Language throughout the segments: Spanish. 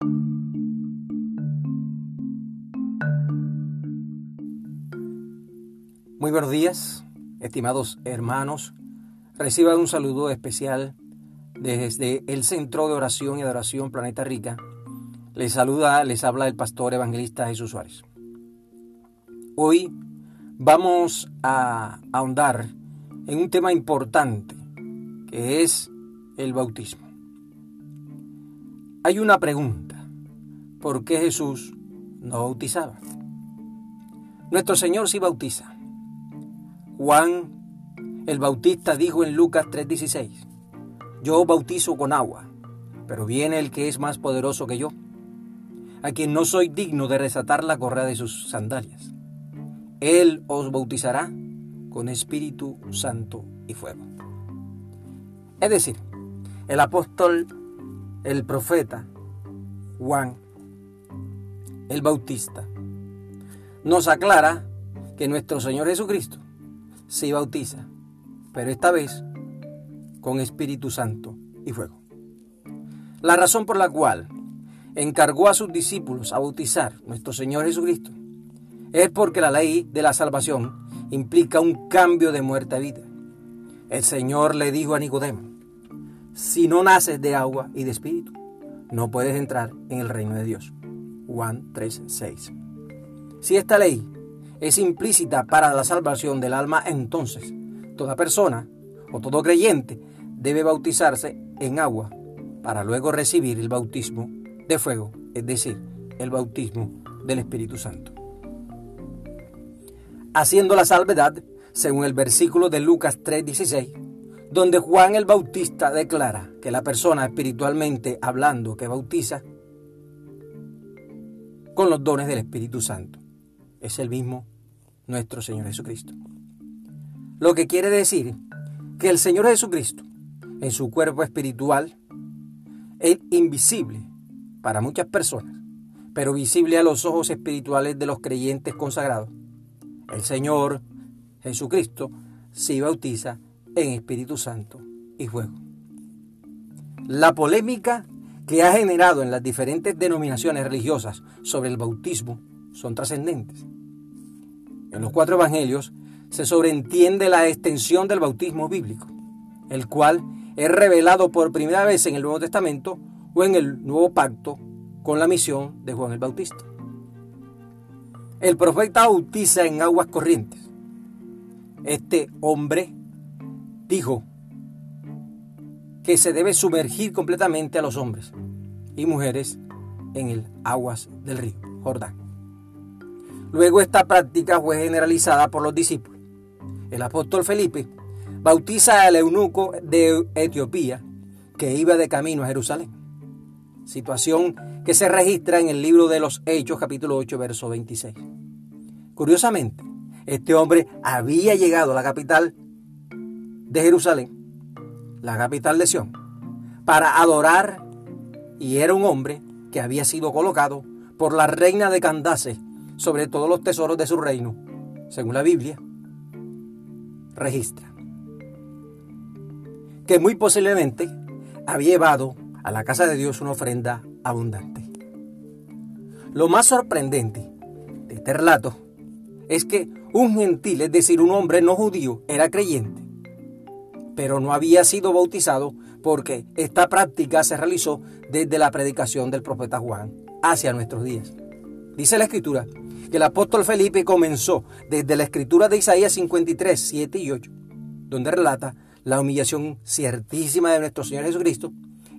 Muy buenos días, estimados hermanos. Reciban un saludo especial desde el Centro de Oración y Adoración Planeta Rica. Les saluda, les habla el pastor evangelista Jesús Suárez. Hoy vamos a ahondar en un tema importante que es el bautismo. Hay una pregunta. ¿Por qué Jesús no bautizaba? Nuestro Señor sí bautiza. Juan el Bautista dijo en Lucas 3:16, yo bautizo con agua, pero viene el que es más poderoso que yo, a quien no soy digno de resatar la correa de sus sandalias. Él os bautizará con Espíritu Santo y fuego. Es decir, el apóstol, el profeta Juan el Bautista nos aclara que nuestro Señor Jesucristo se bautiza, pero esta vez con Espíritu Santo y fuego. La razón por la cual encargó a sus discípulos a bautizar nuestro Señor Jesucristo es porque la ley de la salvación implica un cambio de muerte a vida. El Señor le dijo a Nicodemo, si no naces de agua y de espíritu, no puedes entrar en el reino de Dios. Juan 3:6. Si esta ley es implícita para la salvación del alma, entonces toda persona o todo creyente debe bautizarse en agua para luego recibir el bautismo de fuego, es decir, el bautismo del Espíritu Santo. Haciendo la salvedad, según el versículo de Lucas 3:16, donde Juan el Bautista declara que la persona espiritualmente hablando que bautiza con los dones del Espíritu Santo es el mismo nuestro Señor Jesucristo. Lo que quiere decir que el Señor Jesucristo, en su cuerpo espiritual, es invisible para muchas personas, pero visible a los ojos espirituales de los creyentes consagrados. El Señor Jesucristo se bautiza en Espíritu Santo y fuego. La polémica que ha generado en las diferentes denominaciones religiosas sobre el bautismo son trascendentes. En los cuatro evangelios se sobreentiende la extensión del bautismo bíblico, el cual es revelado por primera vez en el Nuevo Testamento o en el Nuevo Pacto con la misión de Juan el Bautista. El profeta bautiza en aguas corrientes. Este hombre dijo que se debe sumergir completamente a los hombres y mujeres en el aguas del río Jordán. Luego esta práctica fue generalizada por los discípulos. El apóstol Felipe bautiza al eunuco de Etiopía que iba de camino a Jerusalén. Situación que se registra en el libro de los Hechos capítulo 8 verso 26. Curiosamente, este hombre había llegado a la capital de Jerusalén la capital de Sion, para adorar y era un hombre que había sido colocado por la reina de Candace sobre todos los tesoros de su reino, según la Biblia registra. Que muy posiblemente había llevado a la casa de Dios una ofrenda abundante. Lo más sorprendente de este relato es que un gentil, es decir, un hombre no judío, era creyente pero no había sido bautizado porque esta práctica se realizó desde la predicación del profeta Juan hacia nuestros días. Dice la escritura que el apóstol Felipe comenzó desde la escritura de Isaías 53, 7 y 8, donde relata la humillación ciertísima de nuestro Señor Jesucristo,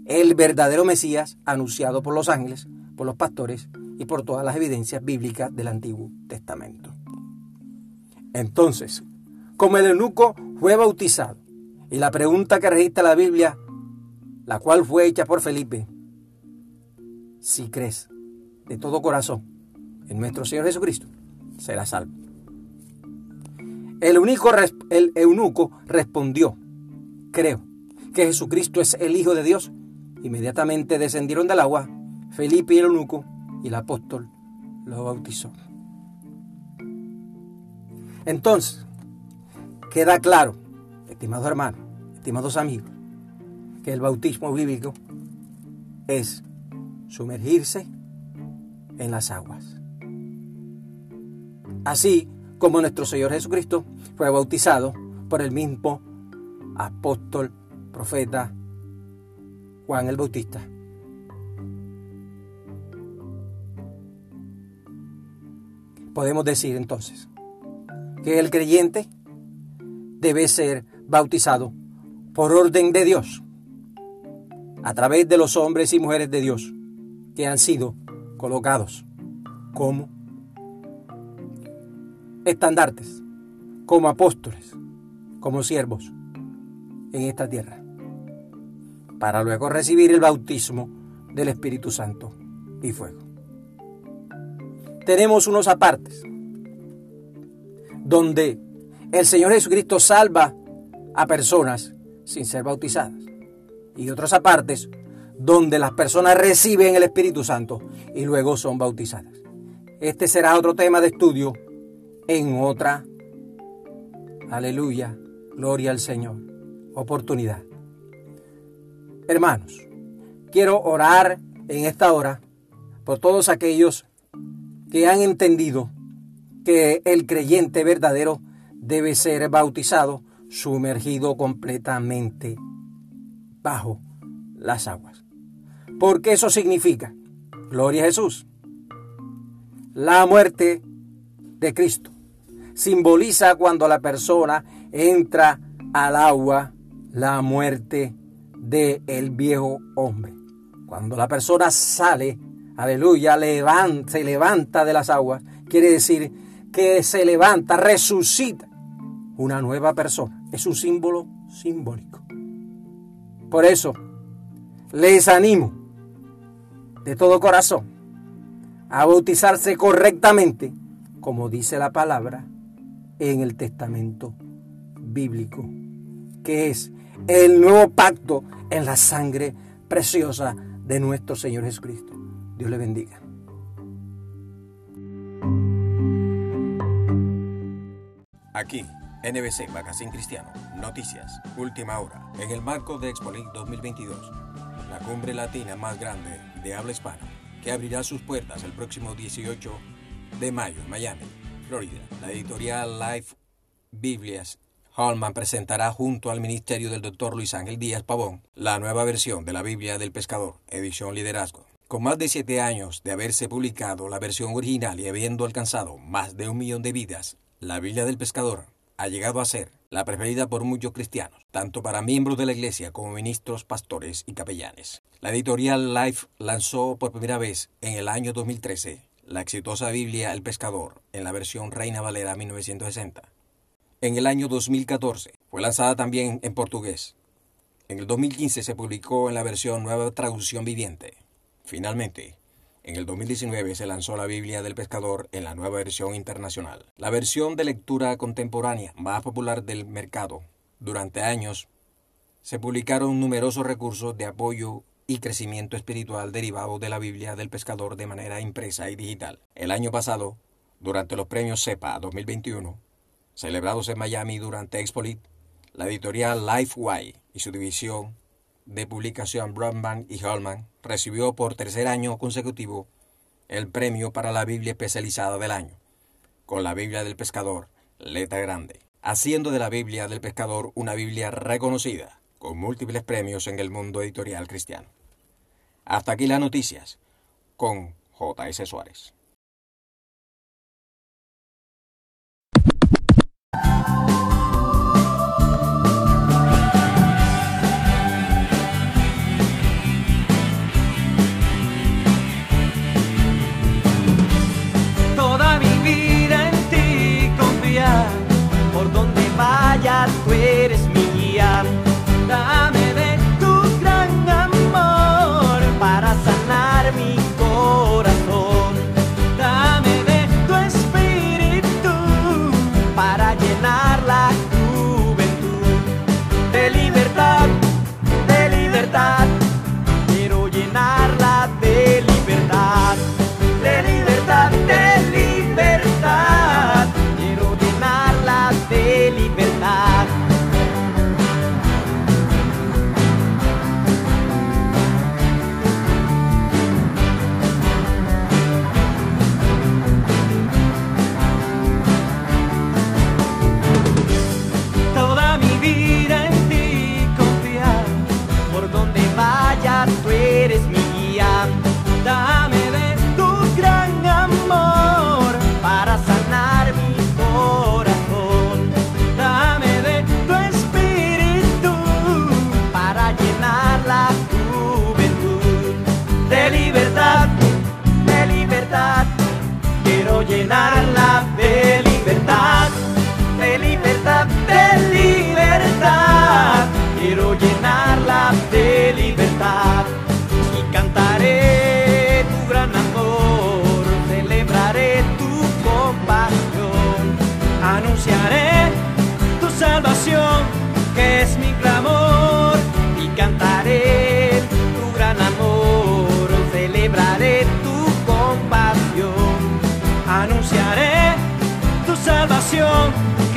el verdadero Mesías anunciado por los ángeles, por los pastores y por todas las evidencias bíblicas del Antiguo Testamento. Entonces, como el eunuco fue bautizado y la pregunta que registra la Biblia, la cual fue hecha por Felipe, si crees de todo corazón en nuestro Señor Jesucristo, serás salvo. El, único, el eunuco respondió, creo que Jesucristo es el Hijo de Dios. Inmediatamente descendieron del agua Felipe y el eunuco y el apóstol lo bautizó. Entonces, queda claro estimados hermanos, estimados amigos, que el bautismo bíblico es sumergirse en las aguas. Así como nuestro Señor Jesucristo fue bautizado por el mismo apóstol, profeta Juan el Bautista. Podemos decir entonces que el creyente debe ser bautizado por orden de Dios, a través de los hombres y mujeres de Dios que han sido colocados como estandartes, como apóstoles, como siervos en esta tierra, para luego recibir el bautismo del Espíritu Santo y fuego. Tenemos unos apartes donde el Señor Jesucristo salva a personas sin ser bautizadas y otros apartes donde las personas reciben el Espíritu Santo y luego son bautizadas. Este será otro tema de estudio en otra, aleluya, gloria al Señor, oportunidad. Hermanos, quiero orar en esta hora por todos aquellos que han entendido que el creyente verdadero debe ser bautizado, sumergido completamente bajo las aguas. Porque eso significa, gloria a Jesús, la muerte de Cristo. Simboliza cuando la persona entra al agua la muerte del el viejo hombre. Cuando la persona sale, aleluya, levanta, se levanta de las aguas, quiere decir que se levanta, resucita una nueva persona. Es un símbolo simbólico. Por eso, les animo de todo corazón a bautizarse correctamente, como dice la palabra en el testamento bíblico, que es el nuevo pacto en la sangre preciosa de nuestro Señor Jesucristo. Dios le bendiga. Aquí NBC Magazine Cristiano, noticias, última hora, en el marco de Expolin 2022, la cumbre latina más grande de habla hispana, que abrirá sus puertas el próximo 18 de mayo en Miami, Florida. La editorial Life Biblias Holman presentará junto al ministerio del Dr. Luis Ángel Díaz Pavón la nueva versión de la Biblia del Pescador, edición Liderazgo. Con más de siete años de haberse publicado la versión original y habiendo alcanzado más de un millón de vidas, la Biblia del Pescador ha llegado a ser la preferida por muchos cristianos, tanto para miembros de la iglesia como ministros, pastores y capellanes. La editorial Life lanzó por primera vez en el año 2013 la exitosa Biblia El Pescador en la versión Reina Valera 1960. En el año 2014 fue lanzada también en portugués. En el 2015 se publicó en la versión Nueva Traducción Viviente. Finalmente, en el 2019 se lanzó la Biblia del Pescador en la nueva versión internacional. La versión de lectura contemporánea más popular del mercado. Durante años se publicaron numerosos recursos de apoyo y crecimiento espiritual derivados de la Biblia del Pescador de manera impresa y digital. El año pasado, durante los premios CEPA 2021, celebrados en Miami durante Expolit, la editorial LifeWay y su división de publicación Broadman y Hallman recibió por tercer año consecutivo el premio para la Biblia especializada del año, con la Biblia del Pescador, letra grande, haciendo de la Biblia del Pescador una Biblia reconocida, con múltiples premios en el mundo editorial cristiano. Hasta aquí las noticias, con J.S. Suárez.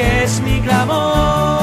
que es mi clamor.